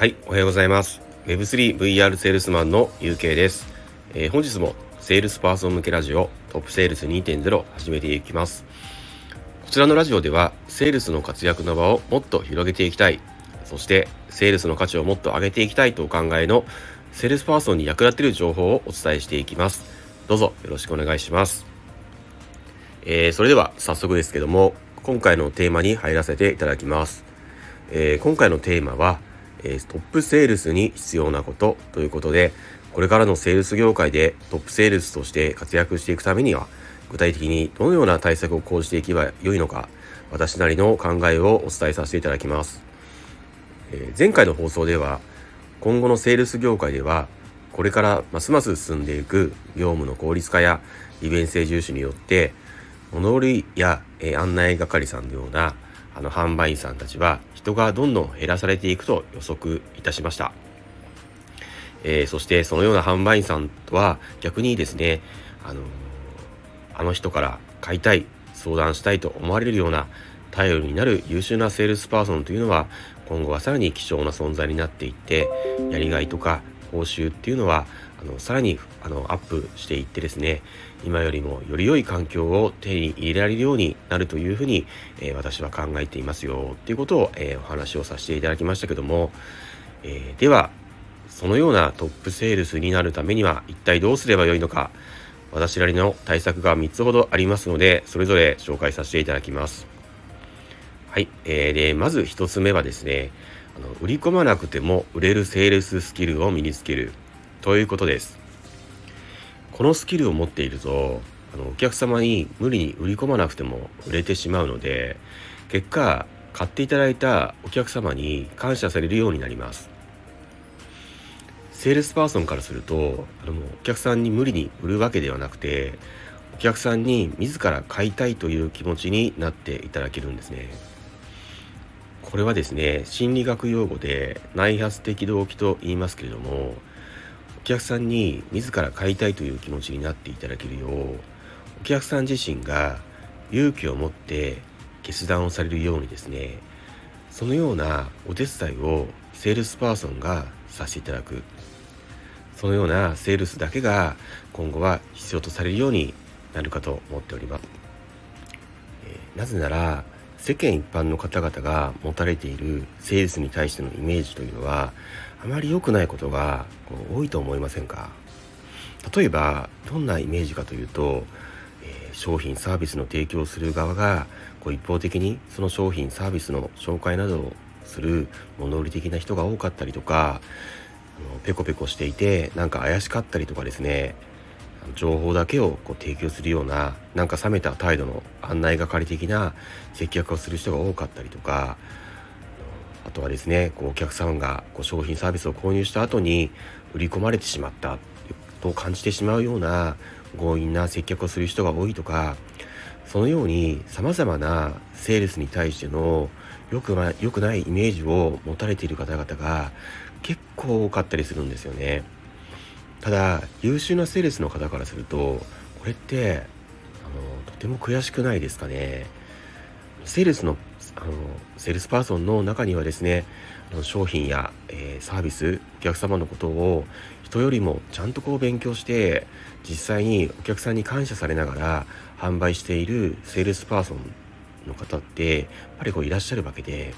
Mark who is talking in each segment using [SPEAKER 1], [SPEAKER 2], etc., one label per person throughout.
[SPEAKER 1] はいおはようございます。Web3VR セールスマンの UK です、えー、本日もセールスパーソン向けラジオトップセールス2.0始めていきます。こちらのラジオではセールスの活躍の場をもっと広げていきたい。そしてセールスの価値をもっと上げていきたいとお考えのセールスパーソンに役立てる情報をお伝えしていきます。どうぞよろしくお願いします、えー、それでは早速ですけども今回のテーマに入らせていただきます、えー、今回のテーマはえトップセールスに必要なことということでこれからのセールス業界でトップセールスとして活躍していくためには具体的にどのような対策を講じていけばよいのか私なりの考えをお伝えさせていただきます、え前回の放送では今後のセールス業界ではこれからますます進んでいく業務の効率化や利便性重視によって物売りや、え案内係さんのようなあの販売員さんたちは人がどんどん減らされていくと予測いたしました。えー、そしてそのような販売員さんとは逆にですね、あの、あの人から買いたい相談したいと思われるような頼りになる優秀なセールスパーソンというのは今後はさらに貴重な存在になっていってやりがいとか報酬っていうのはあのさらにあのアップしていってですね今よりもより良い環境を手に入れられるようになるというふうに、えー、私は考えていますよっていうことを、えー、お話をさせていただきましたけども、えー、ではそのようなトップセールスになるためには一体どうすればよいのか私なりの対策が3つほどありますのでそれぞれ紹介させていただきます。はい、えー、でまず1つ目はですねあの売り込まなくても売れるセールススキルを身につけるということですこのスキルを持っているとあのお客様に無理に売り込まなくても売れてしまうので結果買っていただいたお客様に感謝されるようになります。セールスパーソンからするとあのお客さんに無理に売るわけではなくてお客さんに自ら買いたいという気持ちになっていただけるんですね。これはですね心理学用語で内発的動機と言いますけれどもお客さんに自ら買いたいという気持ちになっていただけるようお客さん自身が勇気を持って決断をされるようにですねそのようなお手伝いをセールスパーソンがさせていただくそのようなセールスだけが今後は必要とされるようになるかと思っております。えー、なぜなら世間一般の方々が持たれているセールスに対してのイメージというのはあまり良くないことが多いと思いませんか？例えばどんなイメージかというと、えー、商品サービスの提供する側がこう一方的にその商品サービスの紹介などをする物売り的な人が多かったりとかあのペコペコしていてなんか怪しかったりとかですね情報だけをこう提供するようななんか冷めた態度の案内係的な接客をする人が多かったりとかあとはですねこうお客さんがこう商品サービスを購入した後に売り込まれてしまったと感じてしまうような強引な接客をする人が多いとかそのようにさまざまなセールスに対しての良くな良くないイメージを持たれている方々が結構多かったりするんですよね。ただ優秀なセールスの方からするとこれってあのとても悔しくないですかね。セールスのあのセールスパーソンの中にはですねあの商品や、えー、サービスお客様のことを人よりもちゃんとこう勉強して実際にお客さんに感謝されながら販売しているセールスパーソンの方ってやっぱりこういらっしゃるわけで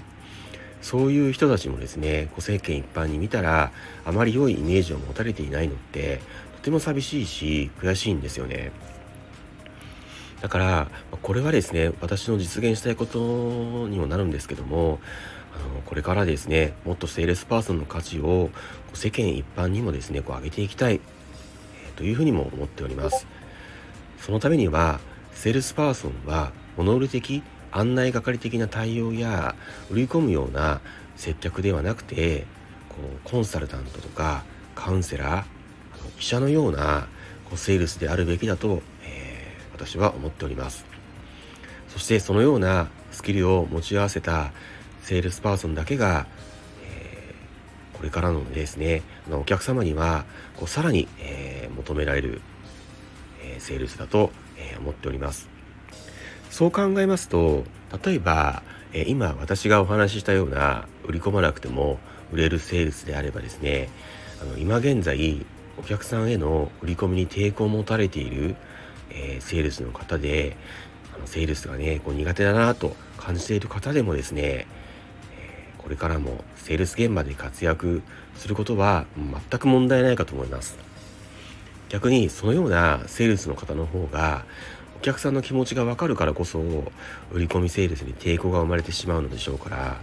[SPEAKER 1] そういう人たちもですね世間一般に見たらあまり良いイメージを持たれていないのってとても寂しいし悔しいんですよね。だからこれはですね私の実現したいことにもなるんですけどもあのこれからですねもっとセールスパーソンの価値を世間一般にもですねこう上げていきたい、というふうにも思っております。そのためにはセールスパーソンは物売り的案内係的な対応や売り込むような接客ではなくてこうコンサルタントとかカウンセラーあの医者のようなこうセールスであるべきだと、えー、私は思っております。そしてそのようなスキルを持ち合わせたセールスパーソンだけが、えー、これからのですねお客様にはこうさらに、えー、求められる、えセールスだと、え思っております。そう考えますと例えば、え今私がお話ししたような売り込まなくても売れるセールスであればですねあの今現在お客さんへの売り込みに抵抗を持たれている、えー、セールスの方であのセールスがねこう苦手だなと感じている方でもですね、えー、これからもセールス現場で活躍することは全く問題ないかと思います。逆にそのようなセールスの方の方が客さんの気持ちがわかるからこそ売り込みセールスに抵抗が生まれてしまうのでしょうから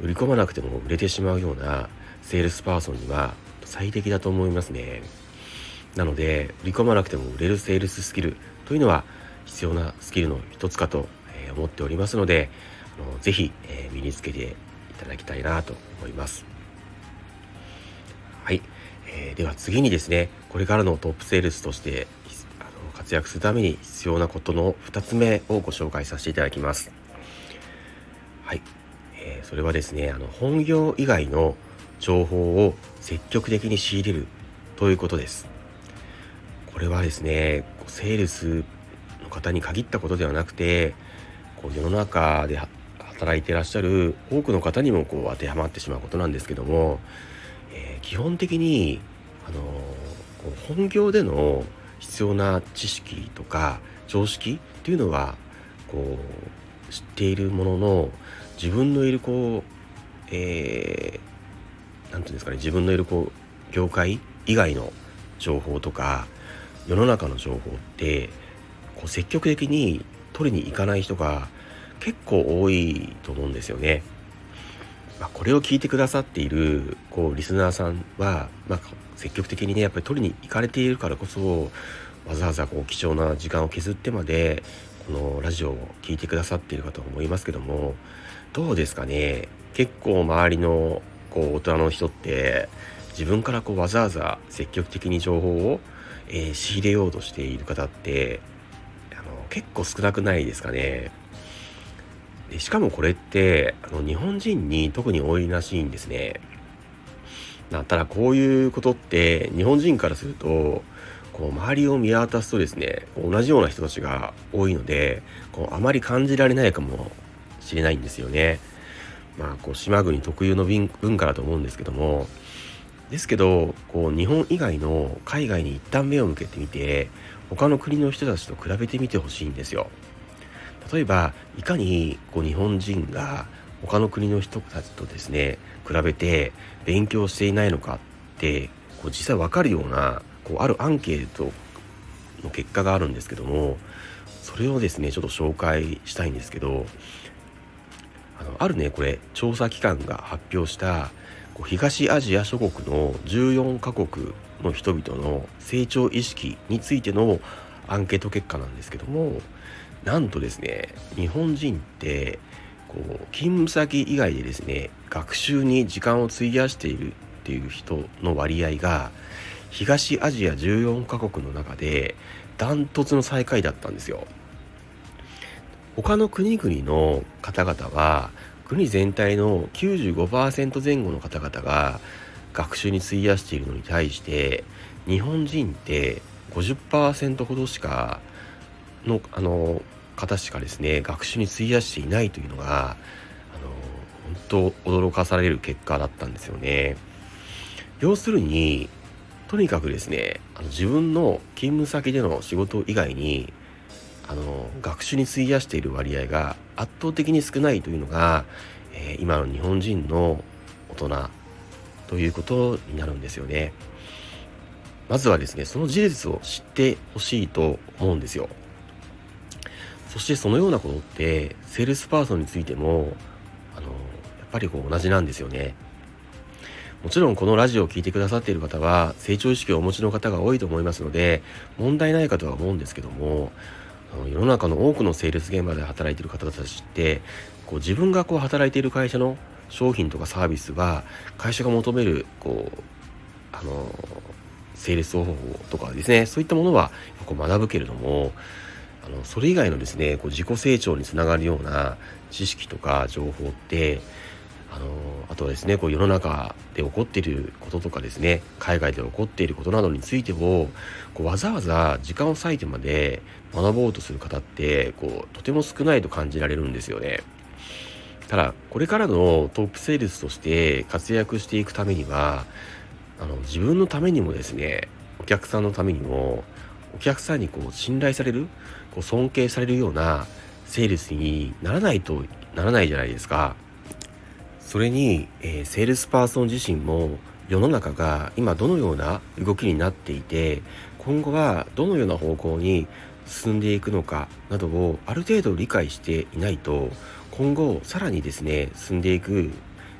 [SPEAKER 1] 売り込まなくても売れてしまうようなセールスパーソンには最適だと思いますね。なので売り込まなくても売れるセールススキルというのは必要なスキルの一つかと思っておりますのであのぜひ身につけていただきたいなと思います。はい、えー、では次にですねこれからのトップセールスとして活躍するために必要なことの2つ目をご紹介させていただきます。はい、えー、それはですねあの本業以外の情報を積極的に仕入れるということです。これはですねセールスの方に限ったことではなくてこう世の中で働いていらっしゃる多くの方にもこう当てはまってしまうことなんですけども、えー、基本的にあのこう本業での必要な知識とか常識っていうのはこう知っているものの自分のいるこう、え何て言うんですかね自分のいるこう業界以外の情報とか世の中の情報ってこう積極的に取りに行かない人が結構多いと思うんですよね。まあ、これを聞いてくださっているこうリスナーさんは、まあ、積極的にねやっぱり取りに行かれているからこそわざわざこう貴重な時間を削ってまでこのラジオを聴いてくださっているかと思いますけどもどうですかね？結構周りのこう大人の人って自分からこうわざわざ積極的に情報を、えー、仕入れようとしている方ってあの結構少なくないですかね？でしかもこれってあの日本人に特に多いらしいんですね。だっただこういうことって日本人からするとこう周りを見渡すとですね同じような人たちが多いのでこうあまり感じられないかもしれないんですよね。まあ、こう島国特有の文化だと思うんですけどもですけどこう日本以外の海外に一旦目を向けてみて他の国の人たちと比べてみてほしいんですよ。例えばいかにこう日本人が他の国の人たちとですね比べて勉強していないのかってこう実際わかるようなこうあるアンケートの結果があるんですけどもそれをですねちょっと紹介したいんですけどあのあるねこれ調査機関が発表した東アジア諸国の14カ国の人々の成長意識についてのアンケート結果なんですけどもなんとですね日本人ってこう勤務先以外でですね学習に時間を費やしているっていう人の割合が東アジア14カ国の中でダントツの最下位だったんですよ。他の国々の方々は国全体の95%前後の方々が学習に費やしているのに対して日本人って50%ほどしかのあの方しかですね学習に費やしていないというのがあの本当驚かされる結果だったんですよね。要するにとにかくですねあの自分の勤務先での仕事以外にあの学習に費やしている割合が圧倒的に少ないというのが、えー、今の日本人の大人ということになるんですよね。まずはですねその事実を知ってほしいと思うんですよ。そしてそのようなことってセールスパーソンについてもあのやっぱりこう同じなんですよね。もちろんこのラジオを聴いてくださっている方は成長意識をお持ちの方が多いと思いますので問題ないかとは思うんですけども世の中の多くのセールス現場で働いている方たちってこう自分がこう働いている会社の商品とかサービスは会社が求めるこうあのセールス方法とかですねそういったものはこう学ぶけれどもあのそれ以外のですねこう自己成長につながるような知識とか情報ってあのあとはですねこう世の中で起こっていることとかですね海外で起こっていることなどについてもこうわざわざ時間を割いてまで学ぼうとする方ってこうとても少ないと感じられるんですよね。ただこれからのトップセールスとして活躍していくためにはあの自分のためにもですねお客さんのためにもお客さんにこう信頼されるこう尊敬されるようなセールスにならないとならないじゃないですか。それに、えー、セールスパーソン自身も世の中が今どのような動きになっていて今後はどのような方向に進んでいくのかなどをある程度理解していないと今後さらにですね進んでいく、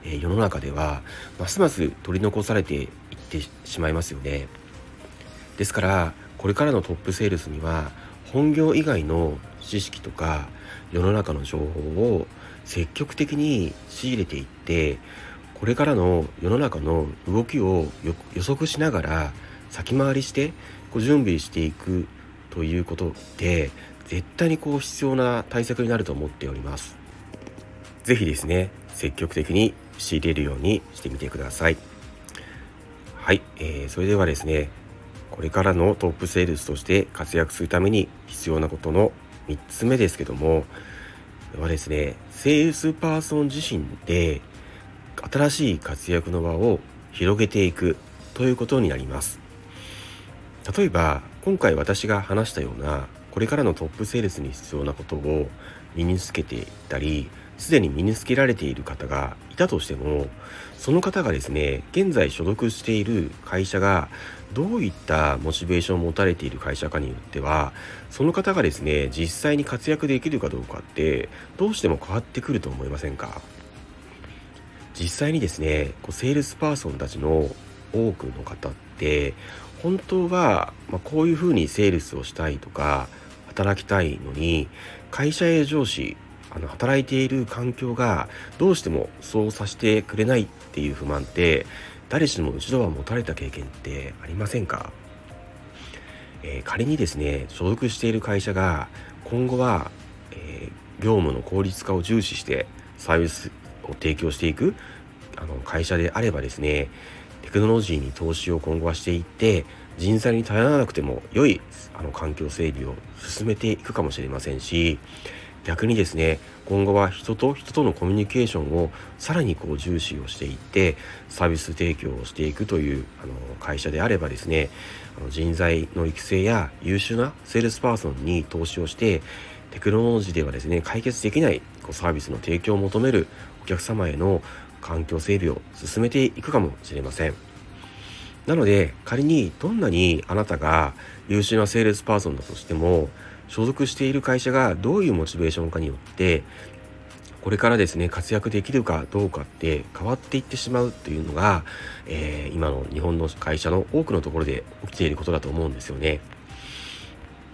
[SPEAKER 1] えー、世の中ではますます取り残されていってしまいますよね。ですからこれからのトップセールスには本業以外の知識とか世の中の情報を積極的に仕入れていってこれからの世の中の動きを予測しながら先回りしてこう準備していくということって絶対にこう必要な対策になると思っております。是非ですね積極的に仕入れるようにしてみてください。はい、えー、それではですねこれからのトップセールスとして活躍するために必要なことの3つ目ですけどもはですねセールスパーソン自身で新しい活躍の場を広げていくということになります。例えば今回私が話したようなこれからのトップセールスに必要なことを身につけていたりすでに身につけられている方がいたとしてもその方がですね現在所属している会社がどういったモチベーションを持たれている会社かによってはその方がですね実際に活躍できるかどうかってどうしても変わってくると思いませんか？実際にですねこうセールスパーソンたちの多くの方って本当は、ま、こういうふうにセールスをしたいとか働きたいのに会社や上司あの働いている環境がどうしてもそうさせてくれないっていう不満って誰しも一度は持たれた経験ってありませんか、えー、仮にですね所属している会社が今後は、えー、業務の効率化を重視してサービスを提供していくあの会社であればですねテクノロジーに投資を今後はしていって人材に頼らなくても良いあの環境整備を進めていくかもしれませんし逆にですね今後は人と人とのコミュニケーションをさらにこう重視をしていってサービス提供をしていくというあの会社であればですねあの人材の育成や優秀なセールスパーソンに投資をしてテクノロジーではですね解決できないこうサービスの提供を求めるお客様への環境整備を進めていくかもしれません。なので仮にどんなにあなたが優秀なセールスパーソンだとしても所属している会社がどういうモチベーションかによってこれからですね活躍できるかどうかって変わっていってしまうっていうのが、えー、今の日本の会社の多くのところで起きていることだと思うんですよね。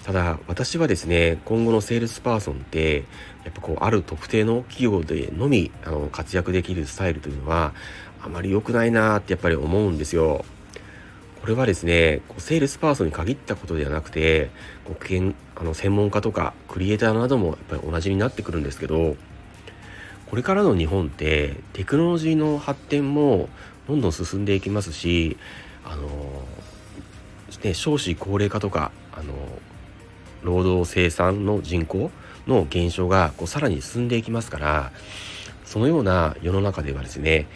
[SPEAKER 1] ただ私はですね今後のセールスパーソンってやっぱこうある特定の企業でのみあの活躍できるスタイルというのはあまり良くないなってやっぱり思うんですよ。これはですねセールスパーソンに限ったことではなくてあの専門家とかクリエイターなどもやっぱり同じになってくるんですけどこれからの日本ってテクノロジーの発展もどんどん進んでいきますしあの、ね、少子高齢化とかあの労働生産の人口の減少がこうさらに進んでいきますからそのような世の中ではですね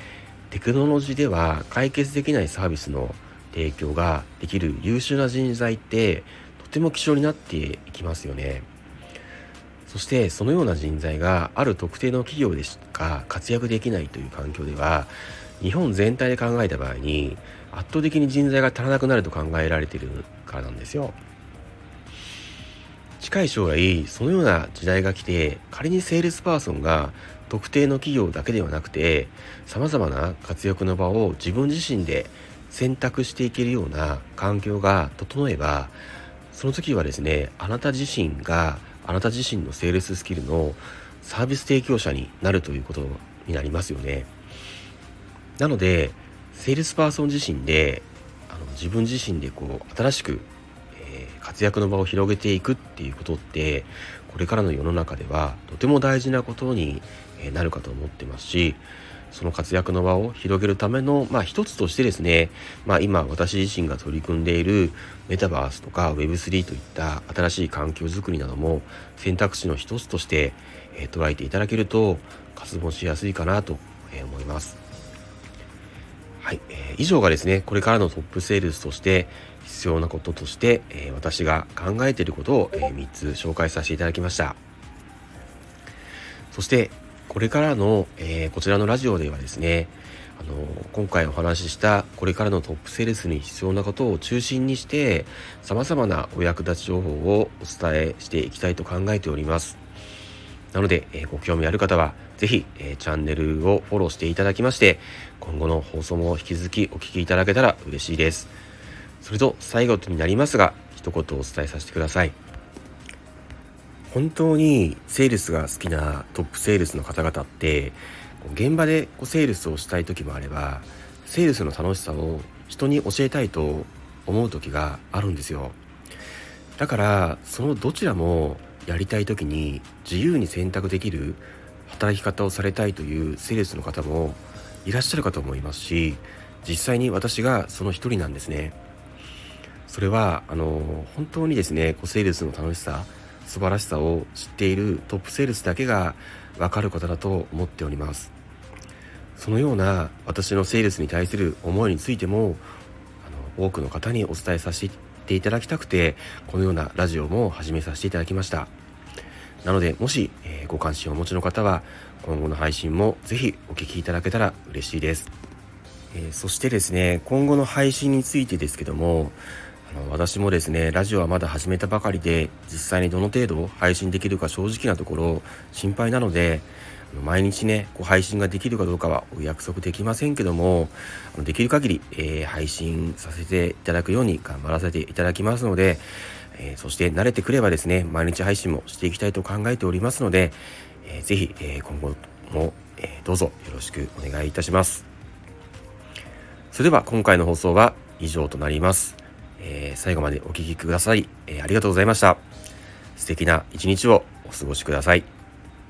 [SPEAKER 1] テクノロジーでは解決できないサービスの提供ができる優秀な人材ってても希少になっていきますよね。そしてそのような人材がある特定の企業でしか活躍できないという環境では日本全体で考えた場合に圧倒的に人材が足らなくなると考えられているからなんですよ。近い将来そのような時代が来て仮にセールスパーソンが特定の企業だけではなくて様々な活躍の場を自分自身で選択していけるような環境が整えばその時はですねあなた自身があなた自身のセールススキルのサービス提供者になるということになりますよね。なのでセールスパーソン自身であの自分自身でこう新しく、えー、活躍の場を広げていくっていうことってこれからの世の中ではとても大事なことになるかと思ってますしその活躍の場を広げるための、まあ一つとしてですね、まあ今私自身が取り組んでいるメタバースとか Web3 といった新しい環境づくりなども選択肢の一つとして、えー、捉えていただけると活動しやすいかなと思います。はい、えー、以上がですねこれからのトップセールスとして必要なこととして、えー、私が考えていることを、えー、3つ紹介させていただきましたそしてこれからの、えー、こちらのラジオではですねあの今回お話ししたこれからのトップセールスに必要なことを中心にして様々なお役立ち情報をお伝えしていきたいと考えております。なので、えご興味ある方は是非、えチャンネルをフォローしていただきまして今後の放送も引き続きお聴きいただけたら嬉しいです。それと最後になりますが一言お伝えさせてください。本当にセールスが好きなトップセールスの方々って現場でセールスをしたい時もあればセールスの楽しさを人に教えたいと思う時があるんですよ。だからそのどちらもやりたい時に自由に選択できる働き方をされたいというセールスの方もいらっしゃるかと思いますし実際に私がその一人なんですね。それはあの本当にですねセールスの楽しさ素晴らしさを知っているトップセールスだけが分かることだと思っております。そのような私のセールスに対する思いについてもあの多くの方にお伝えさせていただきたくてこのようなラジオも始めさせていただきました。なのでもし、えー、ご関心をお持ちの方は今後の配信もぜひお聴きいただけたら嬉しいです、えー、そしてですね今後の配信についてですけどもあの私もですねラジオはまだ始めたばかりで実際にどの程度配信できるか正直なところ心配なので毎日ねこう配信ができるかどうかはお約束できませんけどもできる限り、えー、配信させていただくように頑張らせていただきますので、えー、そして慣れてくればですね毎日配信もしていきたいと考えておりますので、えー、ぜひ、えー、今後も、えどうぞよろしくお願いいたします。それでは今回の放送は以上となります。えー、最後までお聴きください、えー、ありがとうございました。素敵な一日をお過ごしください。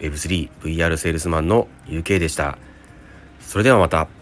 [SPEAKER 1] Web3VR セールスマンの UK でした。それではまた。